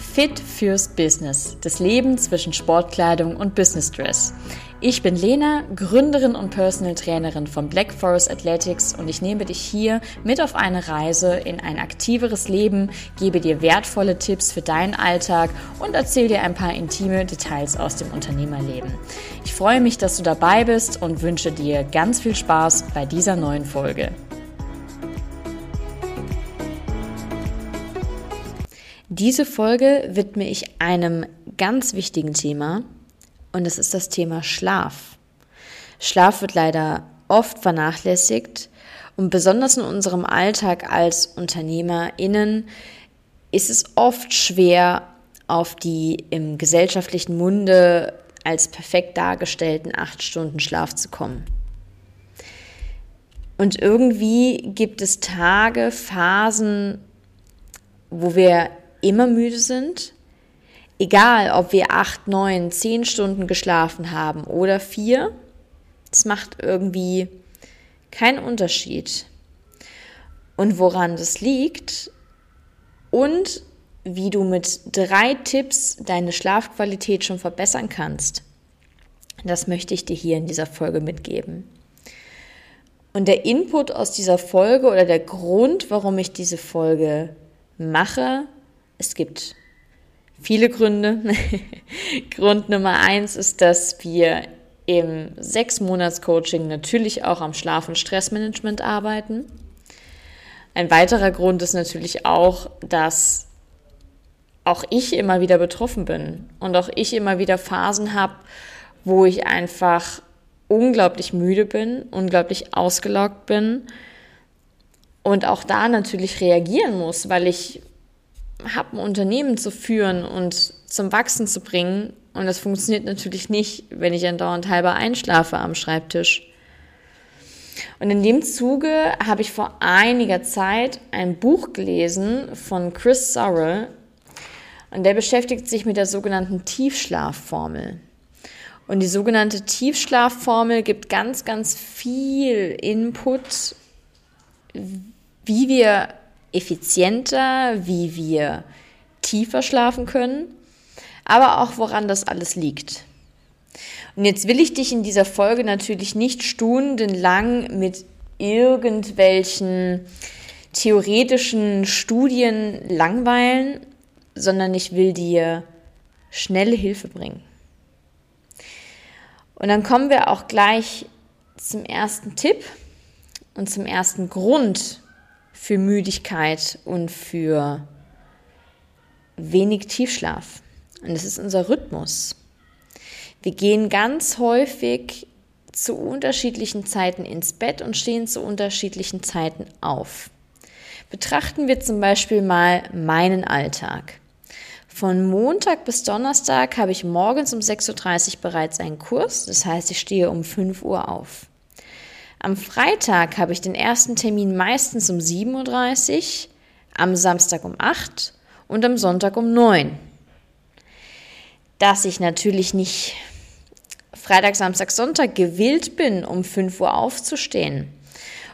Fit fürs Business, das Leben zwischen Sportkleidung und Business Dress. Ich bin Lena, Gründerin und Personal Trainerin von Black Forest Athletics und ich nehme dich hier mit auf eine Reise in ein aktiveres Leben, gebe dir wertvolle Tipps für deinen Alltag und erzähle dir ein paar intime Details aus dem Unternehmerleben. Ich freue mich, dass du dabei bist und wünsche dir ganz viel Spaß bei dieser neuen Folge. Diese Folge widme ich einem ganz wichtigen Thema und das ist das Thema Schlaf. Schlaf wird leider oft vernachlässigt und besonders in unserem Alltag als UnternehmerInnen ist es oft schwer, auf die im gesellschaftlichen Munde als perfekt dargestellten acht Stunden Schlaf zu kommen. Und irgendwie gibt es Tage, Phasen, wo wir immer müde sind, egal ob wir acht, neun, zehn Stunden geschlafen haben oder vier, es macht irgendwie keinen Unterschied. Und woran das liegt und wie du mit drei Tipps deine Schlafqualität schon verbessern kannst, das möchte ich dir hier in dieser Folge mitgeben. Und der Input aus dieser Folge oder der Grund, warum ich diese Folge mache, es gibt viele Gründe. Grund Nummer eins ist, dass wir im Sechs-Monats-Coaching natürlich auch am Schlaf- und Stressmanagement arbeiten. Ein weiterer Grund ist natürlich auch, dass auch ich immer wieder betroffen bin und auch ich immer wieder Phasen habe, wo ich einfach unglaublich müde bin, unglaublich ausgelaugt bin und auch da natürlich reagieren muss, weil ich habe, ein Unternehmen zu führen und zum Wachsen zu bringen. Und das funktioniert natürlich nicht, wenn ich andauernd halber einschlafe am Schreibtisch. Und in dem Zuge habe ich vor einiger Zeit ein Buch gelesen von Chris Sorrell. Und der beschäftigt sich mit der sogenannten Tiefschlafformel. Und die sogenannte Tiefschlafformel gibt ganz, ganz viel Input, wie wir effizienter, wie wir tiefer schlafen können, aber auch woran das alles liegt. Und jetzt will ich dich in dieser Folge natürlich nicht stundenlang mit irgendwelchen theoretischen Studien langweilen, sondern ich will dir schnelle Hilfe bringen. Und dann kommen wir auch gleich zum ersten Tipp und zum ersten Grund, für Müdigkeit und für wenig Tiefschlaf. Und das ist unser Rhythmus. Wir gehen ganz häufig zu unterschiedlichen Zeiten ins Bett und stehen zu unterschiedlichen Zeiten auf. Betrachten wir zum Beispiel mal meinen Alltag. Von Montag bis Donnerstag habe ich morgens um 6.30 Uhr bereits einen Kurs, das heißt, ich stehe um 5 Uhr auf. Am Freitag habe ich den ersten Termin meistens um 7.30 Uhr, am Samstag um 8 Uhr und am Sonntag um 9 Uhr. Dass ich natürlich nicht Freitag, Samstag, Sonntag gewillt bin, um 5 Uhr aufzustehen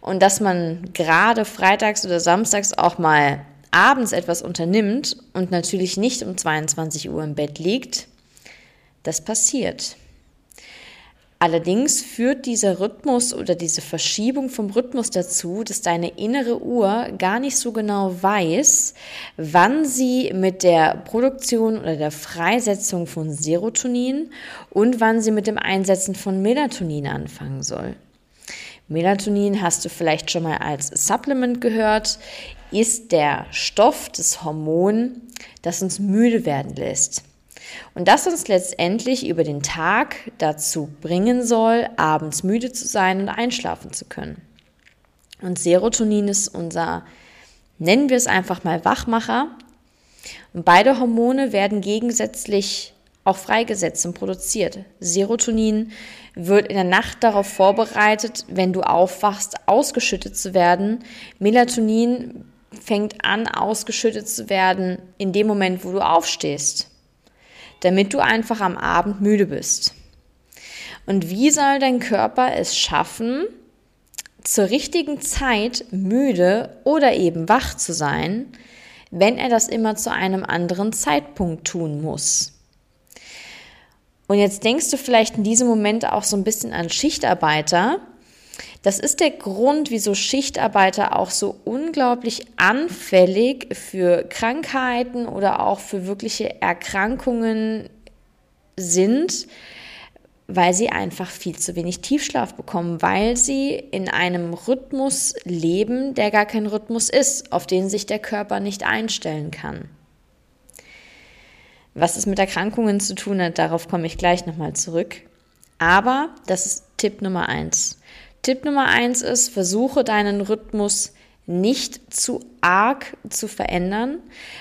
und dass man gerade freitags oder samstags auch mal abends etwas unternimmt und natürlich nicht um 22 Uhr im Bett liegt, das passiert. Allerdings führt dieser Rhythmus oder diese Verschiebung vom Rhythmus dazu, dass deine innere Uhr gar nicht so genau weiß, wann sie mit der Produktion oder der Freisetzung von Serotonin und wann sie mit dem Einsetzen von Melatonin anfangen soll. Melatonin hast du vielleicht schon mal als Supplement gehört, ist der Stoff, das Hormon, das uns müde werden lässt. Und das uns letztendlich über den Tag dazu bringen soll, abends müde zu sein und einschlafen zu können. Und Serotonin ist unser, nennen wir es einfach mal Wachmacher. Und beide Hormone werden gegensätzlich auch freigesetzt und produziert. Serotonin wird in der Nacht darauf vorbereitet, wenn du aufwachst, ausgeschüttet zu werden. Melatonin fängt an, ausgeschüttet zu werden in dem Moment, wo du aufstehst damit du einfach am Abend müde bist. Und wie soll dein Körper es schaffen, zur richtigen Zeit müde oder eben wach zu sein, wenn er das immer zu einem anderen Zeitpunkt tun muss. Und jetzt denkst du vielleicht in diesem Moment auch so ein bisschen an Schichtarbeiter. Das ist der Grund, wieso Schichtarbeiter auch so unglaublich anfällig für Krankheiten oder auch für wirkliche Erkrankungen sind, weil sie einfach viel zu wenig Tiefschlaf bekommen, weil sie in einem Rhythmus leben, der gar kein Rhythmus ist, auf den sich der Körper nicht einstellen kann. Was es mit Erkrankungen zu tun hat, darauf komme ich gleich nochmal zurück. Aber das ist Tipp Nummer eins. Tipp Nummer eins ist, versuche deinen Rhythmus nicht zu arg zu verändern.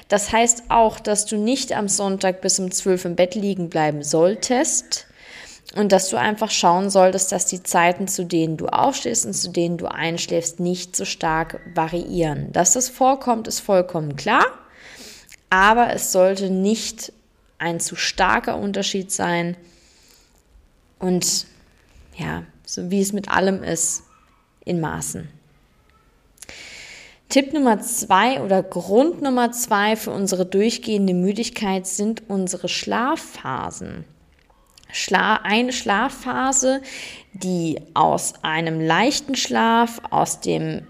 Das heißt auch, dass du nicht am Sonntag bis um 12 im Bett liegen bleiben solltest, und dass du einfach schauen solltest, dass die Zeiten, zu denen du aufstehst und zu denen du einschläfst, nicht so stark variieren. Dass das vorkommt, ist vollkommen klar, aber es sollte nicht ein zu starker Unterschied sein. Und ja, so wie es mit allem ist, in Maßen. Tipp Nummer zwei oder Grund Nummer zwei für unsere durchgehende Müdigkeit sind unsere Schlafphasen. Schla eine Schlafphase, die aus einem leichten Schlaf, aus dem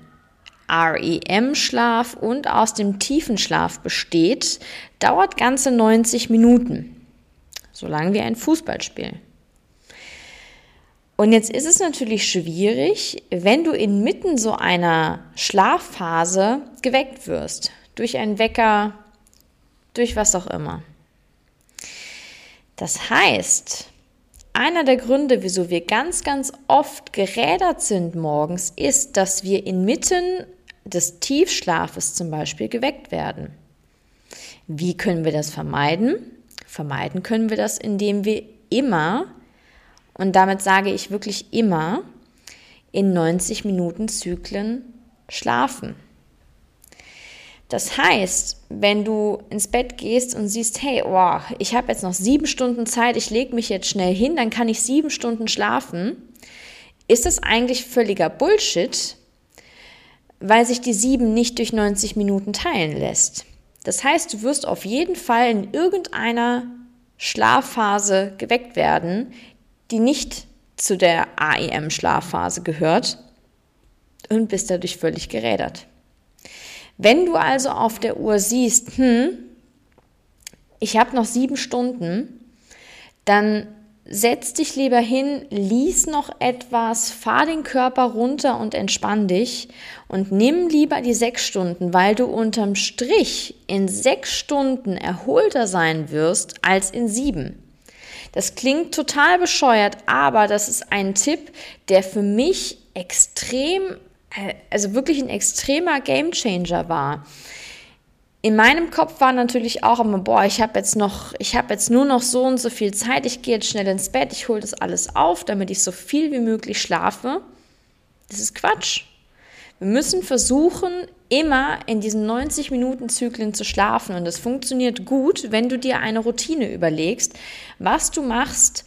REM-Schlaf und aus dem tiefen Schlaf besteht, dauert ganze 90 Minuten. So lange wie ein Fußballspiel. Und jetzt ist es natürlich schwierig, wenn du inmitten so einer Schlafphase geweckt wirst. Durch einen Wecker, durch was auch immer. Das heißt, einer der Gründe, wieso wir ganz, ganz oft gerädert sind morgens, ist, dass wir inmitten des Tiefschlafes zum Beispiel geweckt werden. Wie können wir das vermeiden? Vermeiden können wir das, indem wir immer, und damit sage ich wirklich immer, in 90 Minuten Zyklen schlafen. Das heißt, wenn du ins Bett gehst und siehst, hey, oh, ich habe jetzt noch sieben Stunden Zeit, ich lege mich jetzt schnell hin, dann kann ich sieben Stunden schlafen, ist das eigentlich völliger Bullshit, weil sich die sieben nicht durch 90 Minuten teilen lässt. Das heißt, du wirst auf jeden Fall in irgendeiner Schlafphase geweckt werden, die nicht zu der AEM-Schlafphase gehört und bist dadurch völlig gerädert. Wenn du also auf der Uhr siehst, hm, ich habe noch sieben Stunden, dann setz dich lieber hin, lies noch etwas, fahr den Körper runter und entspann dich und nimm lieber die sechs Stunden, weil du unterm Strich in sechs Stunden erholter sein wirst als in sieben. Das klingt total bescheuert, aber das ist ein Tipp, der für mich extrem also wirklich ein extremer Gamechanger war. In meinem Kopf war natürlich auch immer, boah, ich habe jetzt noch, ich habe jetzt nur noch so und so viel Zeit, ich gehe jetzt schnell ins Bett, ich hole das alles auf, damit ich so viel wie möglich schlafe. Das ist Quatsch. Wir müssen versuchen, immer in diesen 90 Minuten Zyklen zu schlafen und das funktioniert gut, wenn du dir eine Routine überlegst, was du machst,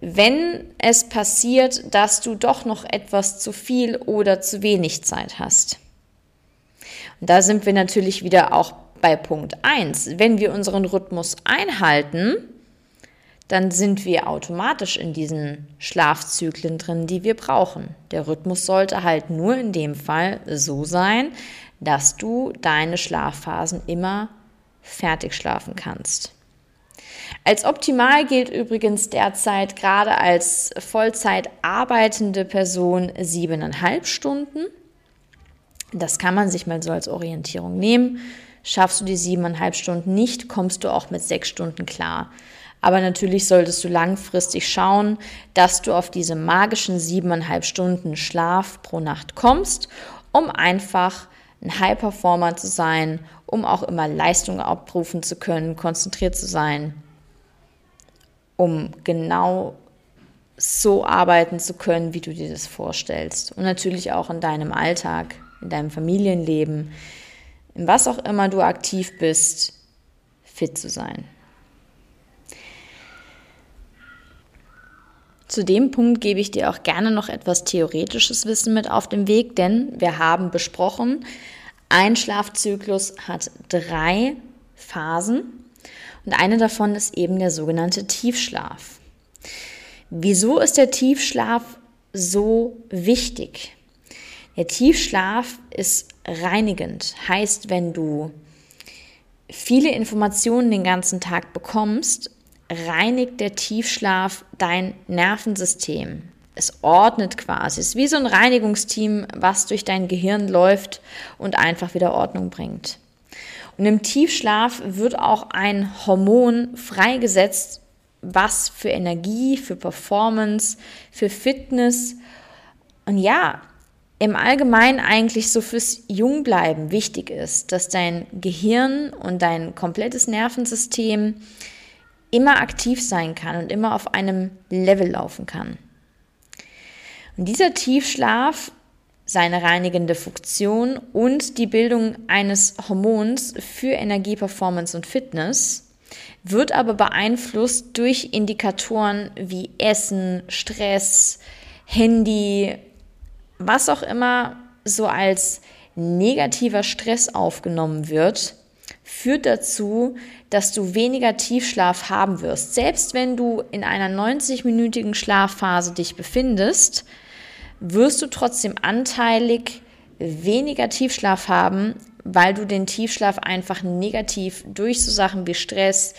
wenn es passiert, dass du doch noch etwas zu viel oder zu wenig Zeit hast. Und da sind wir natürlich wieder auch bei Punkt 1. Wenn wir unseren Rhythmus einhalten, dann sind wir automatisch in diesen Schlafzyklen drin, die wir brauchen. Der Rhythmus sollte halt nur in dem Fall so sein, dass du deine Schlafphasen immer fertig schlafen kannst. Als optimal gilt übrigens derzeit gerade als Vollzeit arbeitende Person siebeneinhalb Stunden. Das kann man sich mal so als Orientierung nehmen. Schaffst du die siebeneinhalb Stunden nicht, kommst du auch mit sechs Stunden klar. Aber natürlich solltest du langfristig schauen, dass du auf diese magischen siebeneinhalb Stunden Schlaf pro Nacht kommst, um einfach ein High Performer zu sein, um auch immer Leistung abrufen zu können, konzentriert zu sein um genau so arbeiten zu können, wie du dir das vorstellst. Und natürlich auch in deinem Alltag, in deinem Familienleben, in was auch immer du aktiv bist, fit zu sein. Zu dem Punkt gebe ich dir auch gerne noch etwas theoretisches Wissen mit auf den Weg, denn wir haben besprochen, Ein Schlafzyklus hat drei Phasen und eine davon ist eben der sogenannte Tiefschlaf. Wieso ist der Tiefschlaf so wichtig? Der Tiefschlaf ist reinigend, heißt, wenn du viele Informationen den ganzen Tag bekommst, reinigt der Tiefschlaf dein Nervensystem. Es ordnet quasi. Es ist wie so ein Reinigungsteam, was durch dein Gehirn läuft und einfach wieder Ordnung bringt. Und im Tiefschlaf wird auch ein Hormon freigesetzt, was für Energie, für Performance, für Fitness und ja, im Allgemeinen eigentlich so fürs Jungbleiben wichtig ist, dass dein Gehirn und dein komplettes Nervensystem immer aktiv sein kann und immer auf einem Level laufen kann. Und dieser Tiefschlaf, seine reinigende Funktion und die Bildung eines Hormons für Energie, Performance und Fitness wird aber beeinflusst durch Indikatoren wie Essen, Stress, Handy, was auch immer so als negativer Stress aufgenommen wird, führt dazu, dass du weniger Tiefschlaf haben wirst. Selbst wenn du in einer 90-minütigen Schlafphase dich befindest, wirst du trotzdem anteilig weniger Tiefschlaf haben, weil du den Tiefschlaf einfach negativ durch so Sachen wie Stress,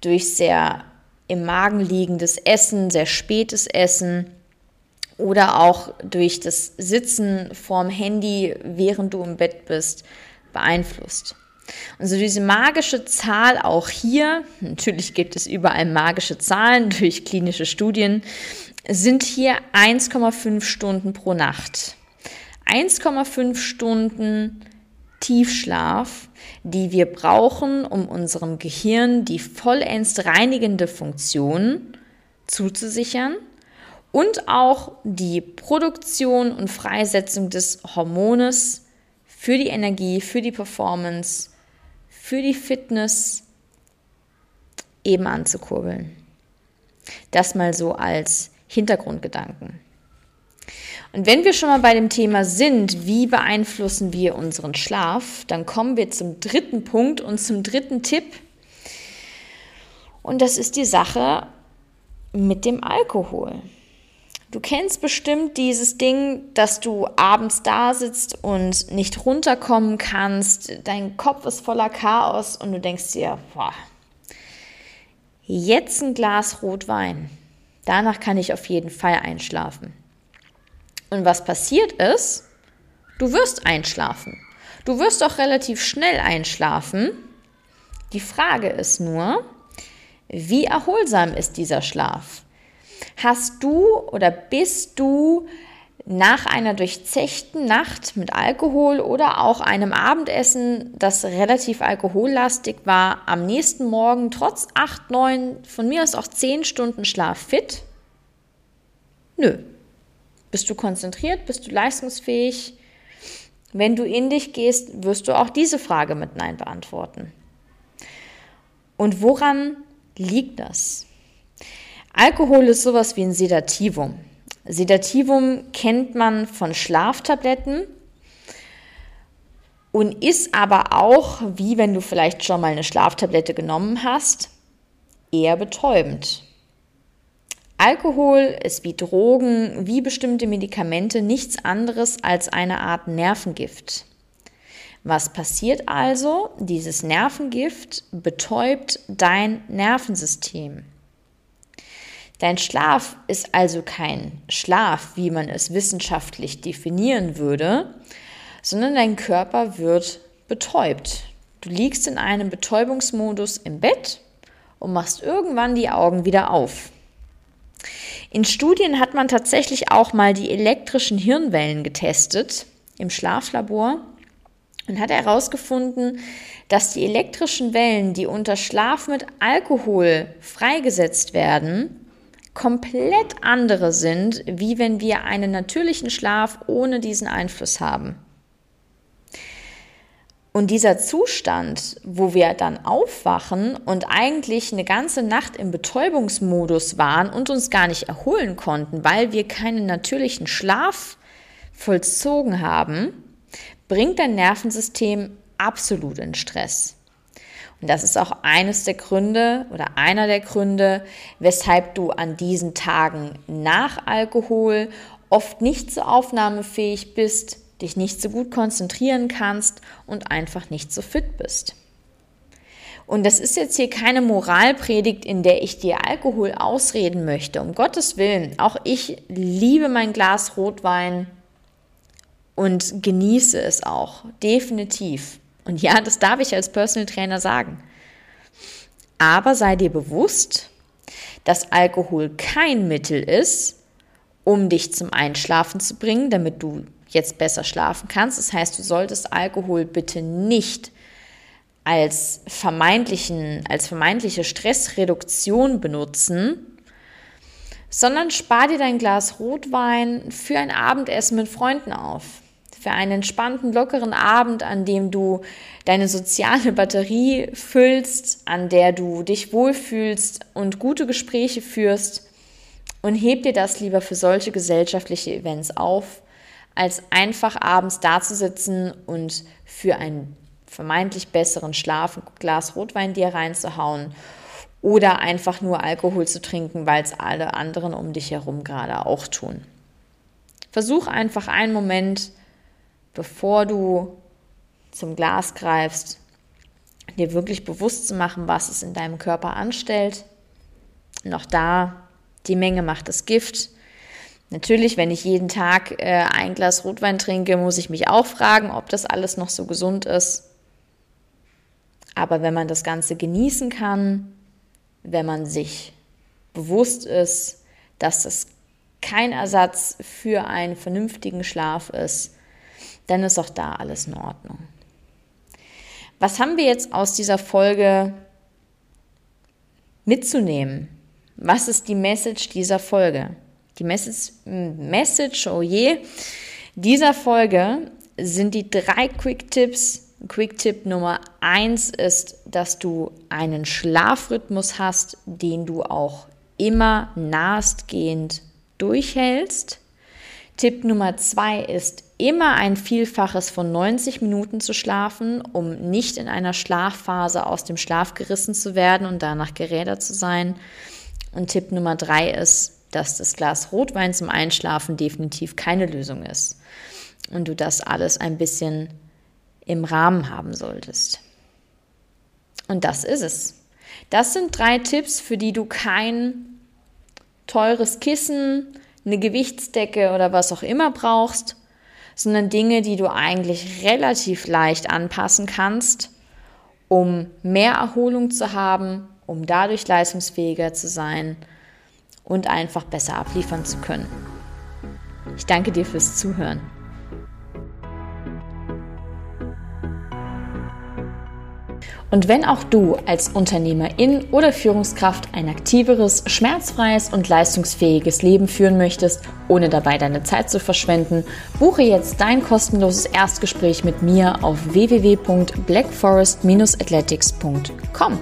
durch sehr im Magen liegendes Essen, sehr spätes Essen, oder auch durch das Sitzen vorm Handy, während du im Bett bist, beeinflusst. Und so diese magische Zahl auch hier, natürlich gibt es überall magische Zahlen durch klinische Studien, sind hier 1,5 Stunden pro Nacht. 1,5 Stunden Tiefschlaf, die wir brauchen, um unserem Gehirn die vollends reinigende Funktion zuzusichern und auch die Produktion und Freisetzung des Hormones für die Energie, für die Performance, für die Fitness eben anzukurbeln. Das mal so als Hintergrundgedanken. Und wenn wir schon mal bei dem Thema sind, wie beeinflussen wir unseren Schlaf, dann kommen wir zum dritten Punkt und zum dritten Tipp. Und das ist die Sache mit dem Alkohol. Du kennst bestimmt dieses Ding, dass du abends da sitzt und nicht runterkommen kannst, dein Kopf ist voller Chaos und du denkst dir, boah, jetzt ein Glas Rotwein. Danach kann ich auf jeden Fall einschlafen. Und was passiert ist, du wirst einschlafen. Du wirst auch relativ schnell einschlafen. Die Frage ist nur, wie erholsam ist dieser Schlaf? Hast du oder bist du nach einer durchzechten Nacht mit Alkohol oder auch einem Abendessen, das relativ alkohollastig war, am nächsten Morgen trotz 8, 9, von mir aus auch 10 Stunden Schlaf fit? Nö. Bist du konzentriert? Bist du leistungsfähig? Wenn du in dich gehst, wirst du auch diese Frage mit Nein beantworten. Und woran liegt das? Alkohol ist sowas wie ein Sedativum. Sedativum kennt man von Schlaftabletten und ist aber auch, wie wenn du vielleicht schon mal eine Schlaftablette genommen hast, eher betäubend. Alkohol ist wie Drogen, wie bestimmte Medikamente nichts anderes als eine Art Nervengift. Was passiert also? Dieses Nervengift betäubt dein Nervensystem. Dein Schlaf ist also kein Schlaf, wie man es wissenschaftlich definieren würde, sondern dein Körper wird betäubt. Du liegst in einem Betäubungsmodus im Bett und machst irgendwann die Augen wieder auf. In Studien hat man tatsächlich auch mal die elektrischen Hirnwellen getestet im Schlaflabor und hat herausgefunden, dass die elektrischen Wellen, die unter Schlaf mit Alkohol freigesetzt werden, komplett andere sind, wie wenn wir einen natürlichen Schlaf ohne diesen Einfluss haben. Und dieser Zustand, wo wir dann aufwachen und eigentlich eine ganze Nacht im Betäubungsmodus waren und uns gar nicht erholen konnten, weil wir keinen natürlichen Schlaf vollzogen haben, bringt dein Nervensystem absolut in Stress. Und das ist auch eines der Gründe oder einer der Gründe, weshalb du an diesen Tagen nach Alkohol oft nicht so aufnahmefähig bist, dich nicht so gut konzentrieren kannst und einfach nicht so fit bist. Und das ist jetzt hier keine Moralpredigt, in der ich dir Alkohol ausreden möchte. Um Gottes Willen. Auch ich liebe mein Glas Rotwein und genieße es auch. Definitiv. Und ja, das darf ich als Personal Trainer sagen. Aber sei dir bewusst, dass Alkohol kein Mittel ist, um dich zum Einschlafen zu bringen, damit du jetzt besser schlafen kannst. Das heißt, du solltest Alkohol bitte nicht als vermeintlichen, als vermeintliche Stressreduktion benutzen, sondern spar dir dein Glas Rotwein für ein Abendessen mit Freunden auf. Für einen entspannten, lockeren Abend, an dem du deine soziale Batterie füllst, an der du dich wohlfühlst und gute Gespräche führst. Und heb dir das lieber für solche gesellschaftliche Events auf, als einfach abends dazusitzen und für ein vermeintlich besseren Schlaf ein Glas Rotwein dir reinzuhauen oder einfach nur Alkohol zu trinken, weil es alle anderen um dich herum gerade auch tun. Versuch einfach einen Moment, bevor du zum Glas greifst, dir wirklich bewusst zu machen, was es in deinem Körper anstellt. Noch da, die Menge macht das Gift. Natürlich, wenn ich jeden Tag äh, ein Glas Rotwein trinke, muss ich mich auch fragen, ob das alles noch so gesund ist. Aber wenn man das Ganze genießen kann, wenn man sich bewusst ist, dass das kein Ersatz für einen vernünftigen Schlaf ist, dann ist auch da alles in Ordnung. Was haben wir jetzt aus dieser Folge mitzunehmen? Was ist die Message dieser Folge? Die Message, Message oh je, dieser Folge sind die drei Quick Tipps, Quick-Tipp Nummer eins ist, dass du einen Schlafrhythmus hast, den du auch immer nahestgehend durchhältst. Tipp Nummer zwei ist, immer ein Vielfaches von 90 Minuten zu schlafen, um nicht in einer Schlafphase aus dem Schlaf gerissen zu werden und danach gerädert zu sein. Und Tipp Nummer drei ist, dass das Glas Rotwein zum Einschlafen definitiv keine Lösung ist. Und du das alles ein bisschen im Rahmen haben solltest. Und das ist es. Das sind drei Tipps, für die du kein teures Kissen, eine Gewichtsdecke oder was auch immer brauchst, sondern Dinge, die du eigentlich relativ leicht anpassen kannst, um mehr Erholung zu haben, um dadurch leistungsfähiger zu sein und einfach besser abliefern zu können. Ich danke dir fürs Zuhören. Und wenn auch du als Unternehmerin oder Führungskraft ein aktiveres, schmerzfreies und leistungsfähiges Leben führen möchtest, ohne dabei deine Zeit zu verschwenden, buche jetzt dein kostenloses Erstgespräch mit mir auf www.blackforest-athletics.com.